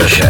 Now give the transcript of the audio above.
Platine.